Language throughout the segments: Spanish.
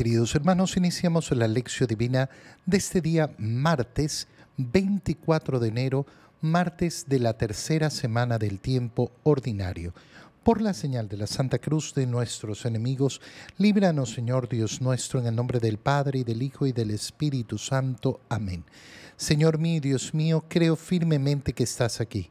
queridos hermanos, iniciamos la lección divina de este día martes 24 de enero, martes de la tercera semana del tiempo ordinario. Por la señal de la Santa Cruz de nuestros enemigos, líbranos Señor Dios nuestro, en el nombre del Padre y del Hijo y del Espíritu Santo. Amén. Señor mío, Dios mío, creo firmemente que estás aquí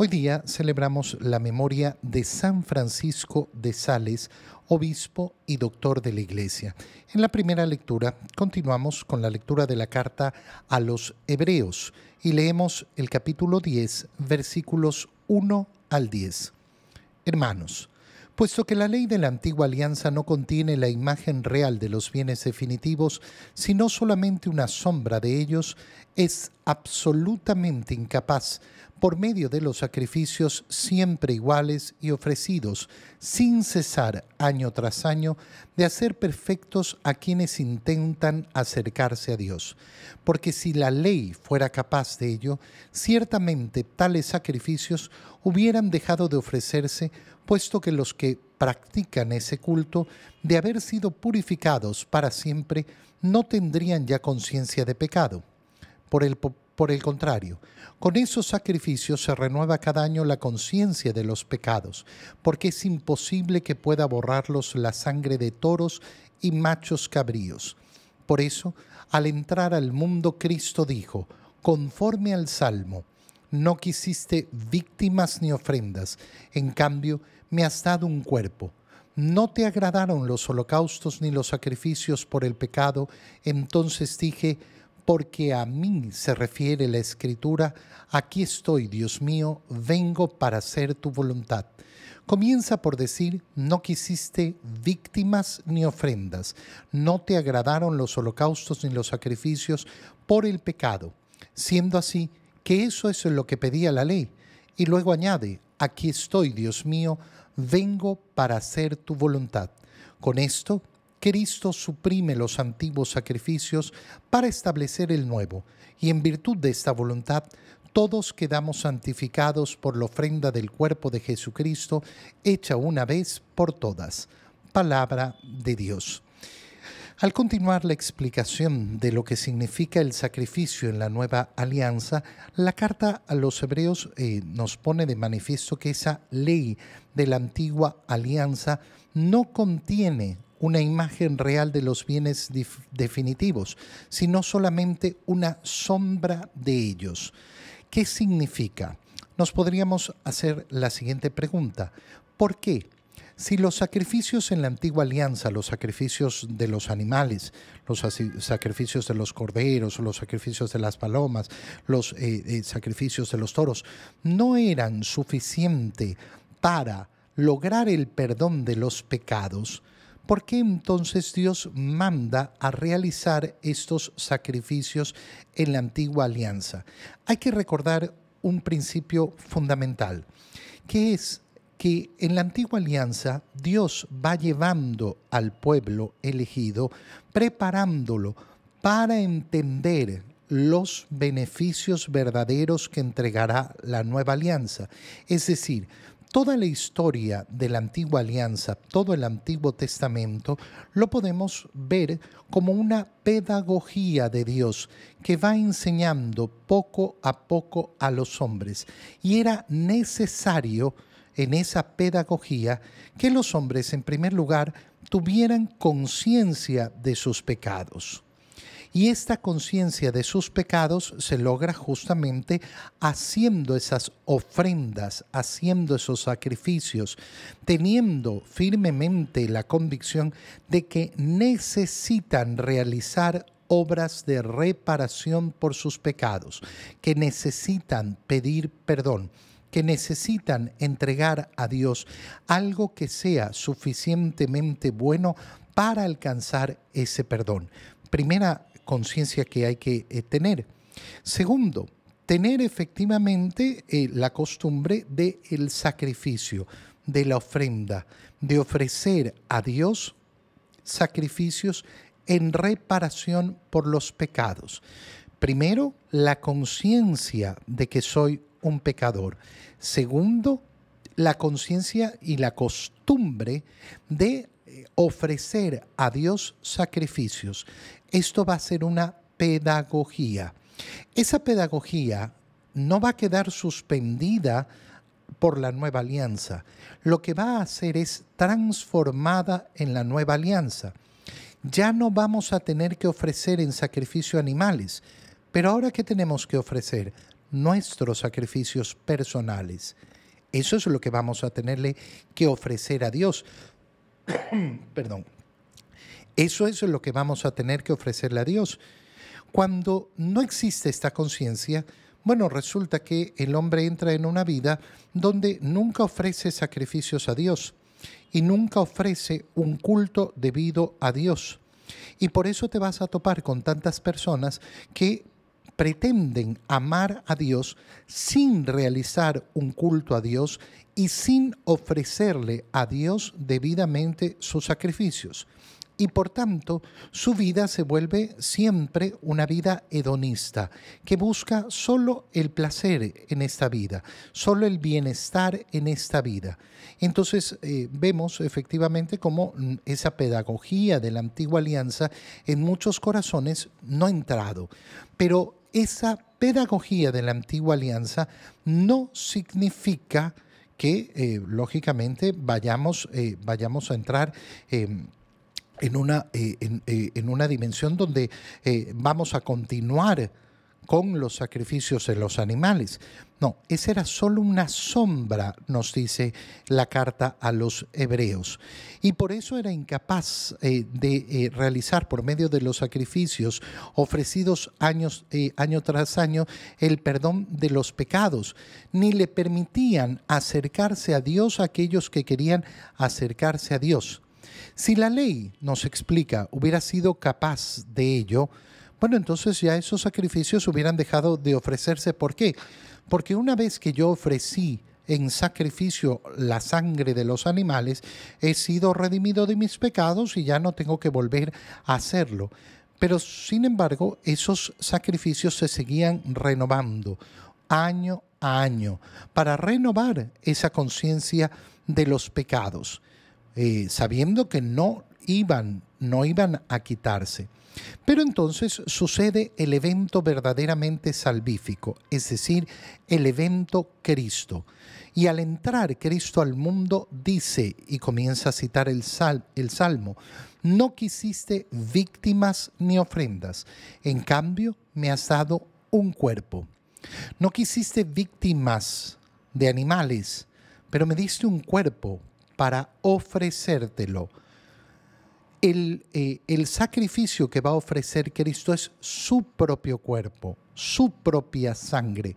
Hoy día celebramos la memoria de San Francisco de Sales, obispo y doctor de la Iglesia. En la primera lectura continuamos con la lectura de la carta a los Hebreos y leemos el capítulo 10, versículos 1 al 10. Hermanos, puesto que la ley de la antigua alianza no contiene la imagen real de los bienes definitivos, sino solamente una sombra de ellos, es absolutamente incapaz por medio de los sacrificios siempre iguales y ofrecidos sin cesar año tras año de hacer perfectos a quienes intentan acercarse a Dios. Porque si la ley fuera capaz de ello, ciertamente tales sacrificios hubieran dejado de ofrecerse, puesto que los que practican ese culto, de haber sido purificados para siempre, no tendrían ya conciencia de pecado. Por el por el contrario, con esos sacrificios se renueva cada año la conciencia de los pecados, porque es imposible que pueda borrarlos la sangre de toros y machos cabríos. Por eso, al entrar al mundo, Cristo dijo, conforme al Salmo, no quisiste víctimas ni ofrendas, en cambio me has dado un cuerpo. No te agradaron los holocaustos ni los sacrificios por el pecado, entonces dije, porque a mí se refiere la escritura, aquí estoy, Dios mío, vengo para hacer tu voluntad. Comienza por decir, no quisiste víctimas ni ofrendas, no te agradaron los holocaustos ni los sacrificios por el pecado, siendo así que eso es lo que pedía la ley. Y luego añade, aquí estoy, Dios mío, vengo para hacer tu voluntad. Con esto Cristo suprime los antiguos sacrificios para establecer el nuevo, y en virtud de esta voluntad, todos quedamos santificados por la ofrenda del cuerpo de Jesucristo, hecha una vez por todas. Palabra de Dios. Al continuar la explicación de lo que significa el sacrificio en la nueva alianza, la carta a los hebreos eh, nos pone de manifiesto que esa ley de la antigua alianza no contiene una imagen real de los bienes definitivos, sino solamente una sombra de ellos. ¿Qué significa? Nos podríamos hacer la siguiente pregunta. ¿Por qué? Si los sacrificios en la antigua alianza, los sacrificios de los animales, los sacrificios de los corderos, los sacrificios de las palomas, los eh, eh, sacrificios de los toros, no eran suficientes para lograr el perdón de los pecados, ¿por qué entonces Dios manda a realizar estos sacrificios en la antigua alianza? Hay que recordar un principio fundamental, que es que en la antigua alianza Dios va llevando al pueblo elegido, preparándolo para entender los beneficios verdaderos que entregará la nueva alianza. Es decir, toda la historia de la antigua alianza, todo el Antiguo Testamento, lo podemos ver como una pedagogía de Dios que va enseñando poco a poco a los hombres. Y era necesario en esa pedagogía que los hombres, en primer lugar, tuvieran conciencia de sus pecados. Y esta conciencia de sus pecados se logra justamente haciendo esas ofrendas, haciendo esos sacrificios, teniendo firmemente la convicción de que necesitan realizar obras de reparación por sus pecados, que necesitan pedir perdón que necesitan entregar a Dios algo que sea suficientemente bueno para alcanzar ese perdón. Primera conciencia que hay que eh, tener. Segundo, tener efectivamente eh, la costumbre del el sacrificio. de la ofrenda, de ofrecer a Dios sacrificios en reparación por los pecados. Primero, la conciencia de que soy un pecador. Segundo, la conciencia y la costumbre de ofrecer a Dios sacrificios. Esto va a ser una pedagogía. Esa pedagogía no va a quedar suspendida por la nueva alianza. Lo que va a hacer es transformada en la nueva alianza. Ya no vamos a tener que ofrecer en sacrificio animales, pero ahora ¿qué tenemos que ofrecer? Nuestros sacrificios personales. Eso es lo que vamos a tenerle que ofrecer a Dios. Perdón. Eso es lo que vamos a tener que ofrecerle a Dios. Cuando no existe esta conciencia, bueno, resulta que el hombre entra en una vida donde nunca ofrece sacrificios a Dios y nunca ofrece un culto debido a Dios. Y por eso te vas a topar con tantas personas que pretenden amar a Dios sin realizar un culto a Dios y sin ofrecerle a Dios debidamente sus sacrificios. Y por tanto, su vida se vuelve siempre una vida hedonista, que busca solo el placer en esta vida, solo el bienestar en esta vida. Entonces eh, vemos efectivamente cómo esa pedagogía de la antigua alianza en muchos corazones no ha entrado. Pero esa pedagogía de la antigua alianza no significa que, eh, lógicamente, vayamos, eh, vayamos a entrar em, en, una, eh, en, una dimensión donde vamos a continuar con los sacrificios de los animales. No, esa era solo una sombra, nos dice la carta a los hebreos. Y por eso era incapaz eh, de eh, realizar por medio de los sacrificios ofrecidos años, eh, año tras año el perdón de los pecados, ni le permitían acercarse a Dios a aquellos que querían acercarse a Dios. Si la ley, nos explica, hubiera sido capaz de ello, bueno, entonces ya esos sacrificios hubieran dejado de ofrecerse. ¿Por qué? Porque una vez que yo ofrecí en sacrificio la sangre de los animales, he sido redimido de mis pecados y ya no tengo que volver a hacerlo. Pero sin embargo, esos sacrificios se seguían renovando año a año para renovar esa conciencia de los pecados, eh, sabiendo que no iban, no iban a quitarse. Pero entonces sucede el evento verdaderamente salvífico, es decir, el evento Cristo. Y al entrar Cristo al mundo, dice, y comienza a citar el, el Salmo, no quisiste víctimas ni ofrendas, en cambio me has dado un cuerpo. No quisiste víctimas de animales, pero me diste un cuerpo para ofrecértelo eh, el, sacrificio que va a ofrecer Cristo es su propio cuerpo, su propia sangre.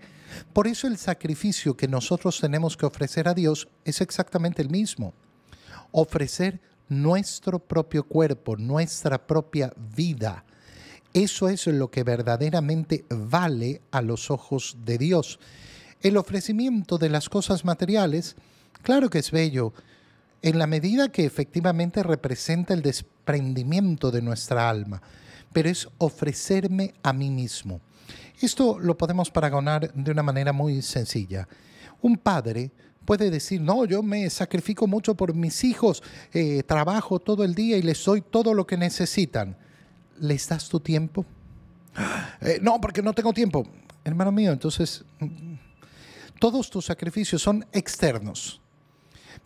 Por eso el sacrificio que nosotros tenemos que ofrecer a Dios es exactamente el mismo. Ofrecer nuestro propio cuerpo, nuestra propia vida. Eso es lo que verdaderamente vale a los ojos de Dios. El ofrecimiento de las cosas materiales, claro que es bello, en la medida que efectivamente representa el de nuestra alma, pero es ofrecerme a mí mismo. Esto lo podemos paragonar de una manera muy sencilla. Un padre puede decir, no, yo me sacrifico mucho por mis hijos, eh, trabajo todo el día y les doy todo lo que necesitan. ¿Les das tu tiempo? Eh, no, porque no tengo tiempo. Hermano mío, entonces, mm, todos tus sacrificios son externos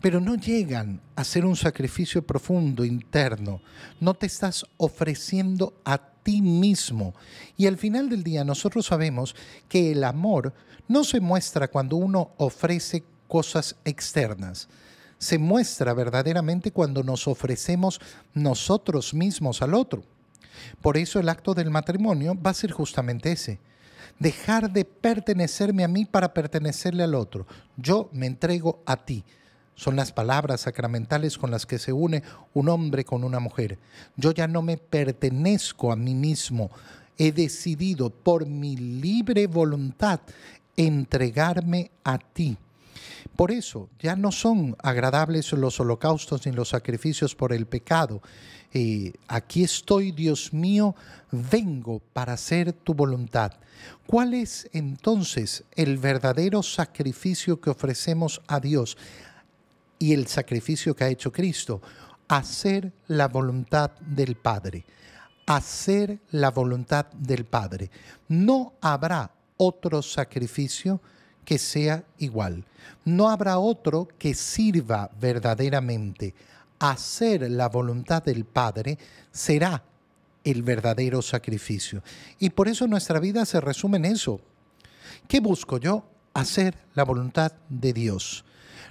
pero no llegan a ser un sacrificio profundo, interno. No te estás ofreciendo a ti mismo. Y al final del día nosotros sabemos que el amor no se muestra cuando uno ofrece cosas externas. Se muestra verdaderamente cuando nos ofrecemos nosotros mismos al otro. Por eso el acto del matrimonio va a ser justamente ese. Dejar de pertenecerme a mí para pertenecerle al otro. Yo me entrego a ti son las palabras sacramentales con las que se une un hombre con una mujer. Yo ya no me pertenezco a mí mismo. He decidido por mi libre voluntad entregarme a ti. Por eso ya no son agradables los holocaustos ni los sacrificios por el pecado. Eh, aquí estoy, Dios mío, vengo para hacer tu voluntad. ¿Cuál es entonces el verdadero sacrificio que ofrecemos a Dios y el sacrificio que ha hecho Cristo? Hacer la voluntad del Padre. Hacer la voluntad del Padre. No habrá otro sacrificio que sea igual. No habrá otro que sirva verdaderamente. Hacer la voluntad del Padre será el verdadero sacrificio. Y por eso nuestra vida se resume en eso. ¿Qué busco yo? Hacer la voluntad de Dios.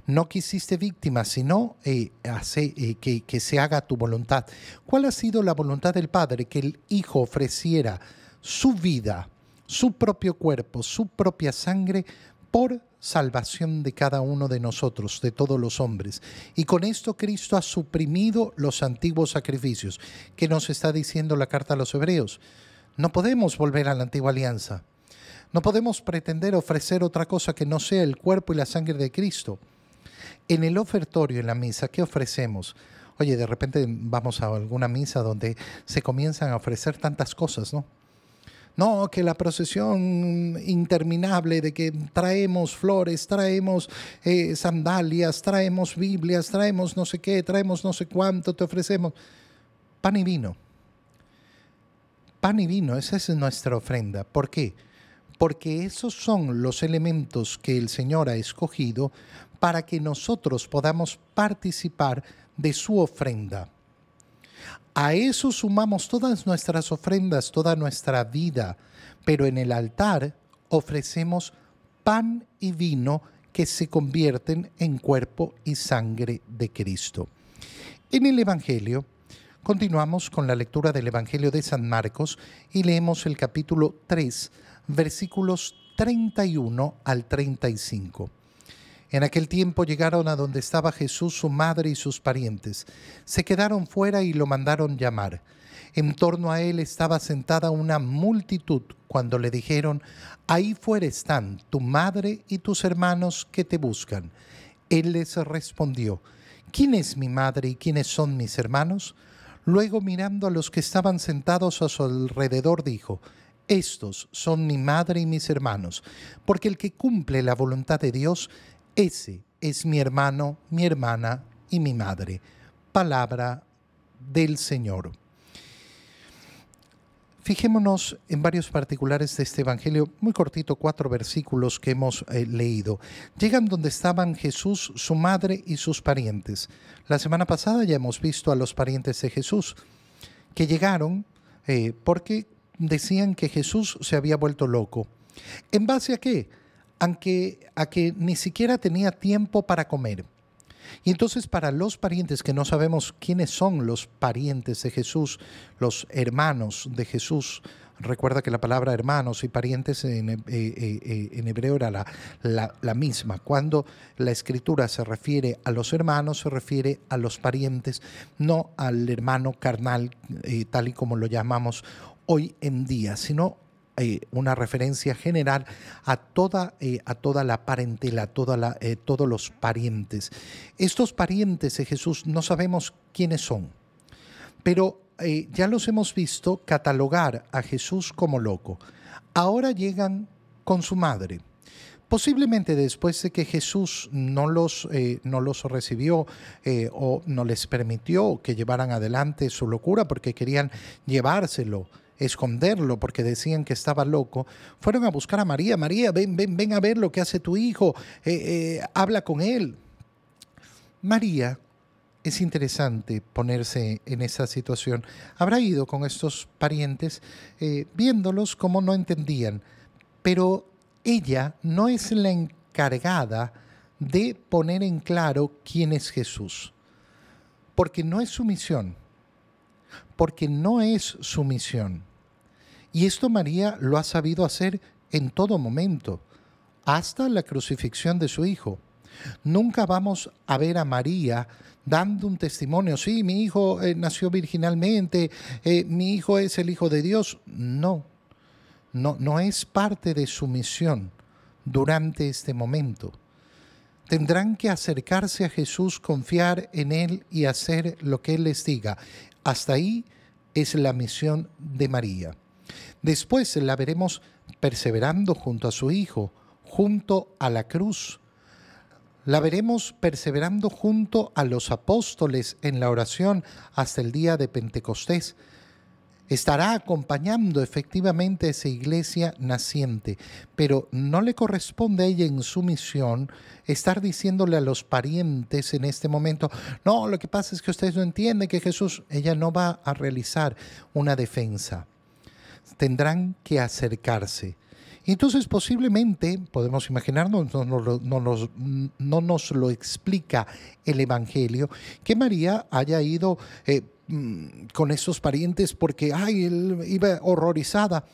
No quisiste víctima, sino eh, eh, que, que se haga tu voluntad. ¿Cuál ha sido la voluntad del Padre? Que el Hijo ofreciera su vida, su propio cuerpo, su propia sangre por salvación de cada uno de nosotros, de todos los hombres. Y con esto Cristo ha suprimido los antiguos sacrificios. ¿Qué nos está diciendo la carta a los hebreos? No podemos volver a la antigua alianza. No podemos pretender ofrecer otra cosa que no sea el cuerpo y la sangre de Cristo. En el ofertorio, en la misa, ¿qué ofrecemos? Oye, de repente vamos a alguna misa donde se comienzan a ofrecer tantas cosas, ¿no? No, que la procesión interminable de que traemos flores, traemos eh, sandalias, traemos Biblias, traemos no sé qué, traemos no sé cuánto, te ofrecemos. Pan y vino. Pan y vino, esa es nuestra ofrenda. ¿Por qué? Porque esos son los elementos que el Señor ha escogido para que nosotros podamos participar de su ofrenda. A eso sumamos todas nuestras ofrendas, toda nuestra vida, pero en el altar ofrecemos pan y vino que se convierten en cuerpo y sangre de Cristo. En el Evangelio, continuamos con la lectura del Evangelio de San Marcos y leemos el capítulo 3, versículos 31 al 35. En aquel tiempo llegaron a donde estaba Jesús, su madre y sus parientes. Se quedaron fuera y lo mandaron llamar. En torno a él estaba sentada una multitud cuando le dijeron, ahí fuera están tu madre y tus hermanos que te buscan. Él les respondió, ¿quién es mi madre y quiénes son mis hermanos? Luego mirando a los que estaban sentados a su alrededor dijo, estos son mi madre y mis hermanos, porque el que cumple la voluntad de Dios, ese es mi hermano, mi hermana y mi madre. Palabra del Señor. Fijémonos en varios particulares de este Evangelio, muy cortito, cuatro versículos que hemos eh, leído. Llegan donde estaban Jesús, su madre y sus parientes. La semana pasada ya hemos visto a los parientes de Jesús, que llegaron eh, porque decían que Jesús se había vuelto loco. ¿En base a qué? aunque a que ni siquiera tenía tiempo para comer. Y entonces para los parientes que no sabemos quiénes son los parientes de Jesús, los hermanos de Jesús, recuerda que la palabra hermanos y parientes en, eh, eh, eh, hebreo era la, la, misma. Cuando la escritura se refiere a los hermanos, se refiere a los parientes, no al hermano carnal, tal y como lo llamamos hoy en día, sino eh, una referencia general a toda, eh, a toda la parentela, toda eh, todos los parientes. Estos parientes de Jesús no sabemos quiénes son, pero ya los hemos visto catalogar a Jesús como loco. Ahora llegan con su madre. Posiblemente después de que Jesús no los, no los recibió o no les permitió que llevaran adelante su locura porque querían llevárselo esconderlo porque decían que estaba loco, fueron a buscar a María. María, ven, ven, ven a ver lo que hace tu hijo, eh, eh, habla con él. María, es interesante ponerse en esa situación. Habrá ido con estos parientes eh, viéndolos como no entendían, pero ella no es la encargada de poner en claro quién es Jesús, porque no es su misión porque no es su misión. Y esto María lo ha sabido hacer en todo momento, hasta la crucifixión de su hijo. Nunca vamos a ver a María dando un testimonio, sí, mi hijo eh, nació virginalmente, eh, mi hijo es el Hijo de Dios. No, no, no es parte de su misión durante este momento. Tendrán que acercarse a Jesús, confiar en Él y hacer lo que Él les diga. Hasta ahí es la misión de María. Después la veremos perseverando junto a su Hijo, junto a la cruz. La veremos perseverando junto a los apóstoles en la oración hasta el día de Pentecostés estará acompañando efectivamente a esa iglesia naciente, pero no le corresponde a ella en su misión estar diciéndole a los parientes en este momento, no, lo que pasa es que ustedes no entienden que Jesús, ella no va a realizar una defensa. Tendrán que acercarse. Entonces posiblemente, podemos imaginarnos, no, nos, no nos lo explica el Evangelio, que María haya ido eh, Mm, con esos parientes porque, ay, él iba horrorizada.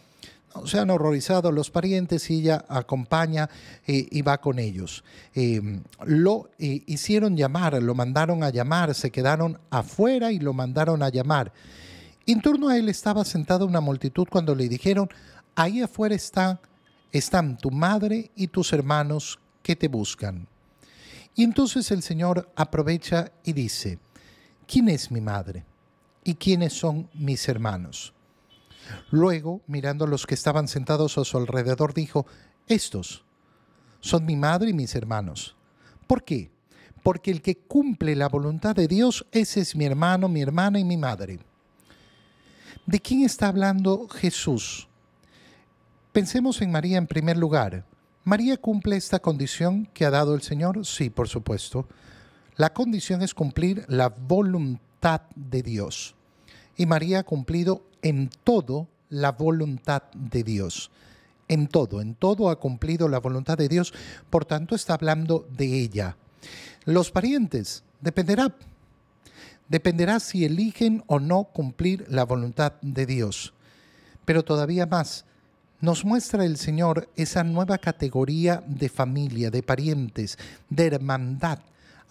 No, se han horrorizado los parientes y ella acompaña eh, y va con ellos. Em, lo eh, hicieron llamar, lo mandaron a llamar, se quedaron afuera y lo mandaron a llamar. En torno a él estaba sentada una multitud cuando le dijeron, ahí afuera está, están tu madre y tus hermanos que te buscan. Y entonces el Señor aprovecha y dice, ¿quién es mi madre? ¿Y quiénes son mis hermanos? Luego, mirando a los que estaban sentados a su alrededor, dijo, estos son mi madre y mis hermanos. ¿Por qué? Porque el que cumple la voluntad de Dios, ese es mi hermano, mi hermana y mi madre. ¿De quién está hablando Jesús? Pensemos en María en primer lugar. ¿María cumple esta condición que ha dado el Señor? Sí, por supuesto. La condición es cumplir la voluntad de Dios. Y María ha cumplido en todo la voluntad de Dios. En todo, en todo ha cumplido la voluntad de Dios, por tanto está hablando de ella. Los parientes, dependerá. Dependerá si eligen o no cumplir la voluntad de Dios. Pero todavía más, nos muestra el Señor esa nueva categoría de familia, de parientes, de hermandad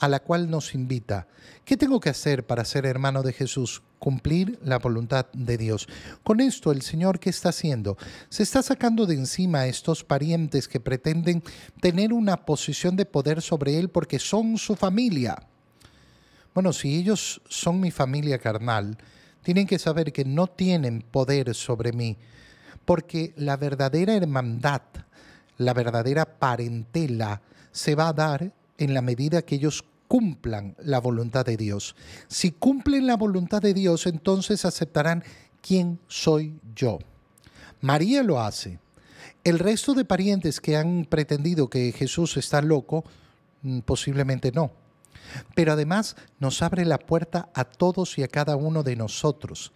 a la cual nos invita. ¿Qué tengo que hacer para ser hermano de Jesús? Cumplir la voluntad de Dios. Con esto, el Señor, ¿qué está haciendo? Se está sacando de encima a estos parientes que pretenden tener una posición de poder sobre Él porque son su familia. Bueno, si ellos son mi familia carnal, tienen que saber que no tienen poder sobre mí, porque la verdadera hermandad, la verdadera parentela, se va a dar en la medida que ellos cumplan la voluntad de Dios. Si cumplen la voluntad de Dios, entonces aceptarán quién soy yo. María lo hace. El resto de parientes que han pretendido que Jesús está loco, mm, posiblemente no. Pero además nos abre la puerta a todos y a cada uno de nosotros.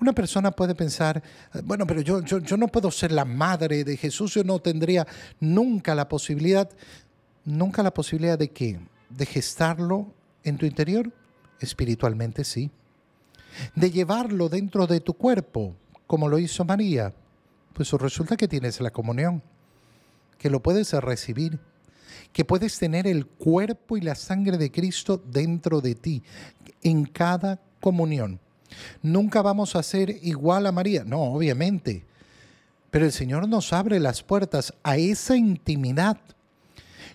Una persona puede pensar, bueno, pero yo, yo, yo, no puedo ser la madre de Jesús, yo no tendría nunca la posibilidad, nunca la posibilidad de qué? de gestarlo en tu interior? Espiritualmente sí. De llevarlo dentro de tu cuerpo, como lo hizo María, pues resulta que tienes la comunión, que lo puedes recibir, que puedes tener el cuerpo y la sangre de Cristo dentro de ti, en cada comunión. Nunca vamos a ser igual a María, no, obviamente, pero el Señor nos abre las puertas a esa intimidad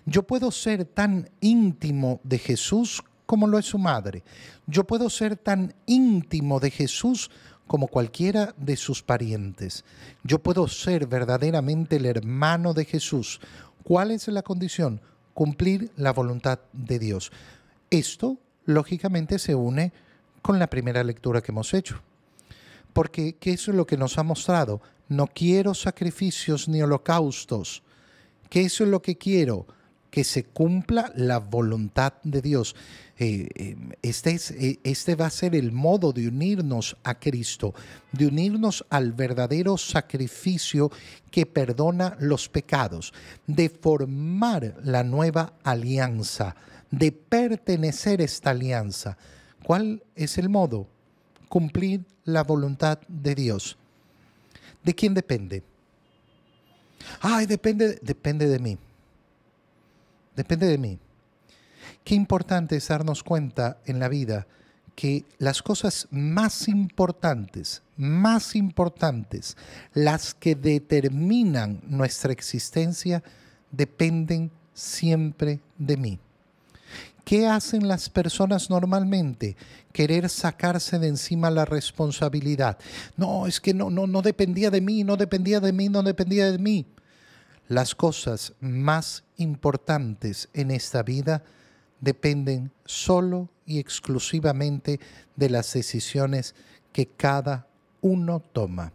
yo puedo ser tan íntimo de Jesús como lo es su madre. Yo puedo ser tan íntimo de Jesús como cualquiera de sus parientes. Yo puedo ser verdaderamente el hermano de Jesús. ¿Cuál es la condición? Cumplir la voluntad de Dios. Esto, lógicamente, se une con la primera lectura que hemos hecho. Porque, ¿qué es lo que nos ha mostrado? No quiero sacrificios ni holocaustos. ¿Qué es lo que quiero? que se cumpla la voluntad de Dios. Eh, eh, este, es, eh, este va a ser el modo de unirnos a Cristo, de unirnos al verdadero sacrificio que perdona los pecados, de formar la nueva alianza, de pertenecer a esta alianza. ¿Cuál es el modo? Cumplir la voluntad de Dios. ¿De quién depende? Ay, depende, depende de mí depende de mí. Qué importante es darnos cuenta en la vida que las cosas más importantes, más importantes, las que determinan nuestra existencia, dependen siempre de mí. ¿Qué hacen las personas normalmente? Querer sacarse de encima la responsabilidad. No, es que no, no, no dependía de mí, no dependía de mí, no dependía de mí. Las cosas más importantes en esta vida dependen solo y exclusivamente de las decisiones que cada uno toma.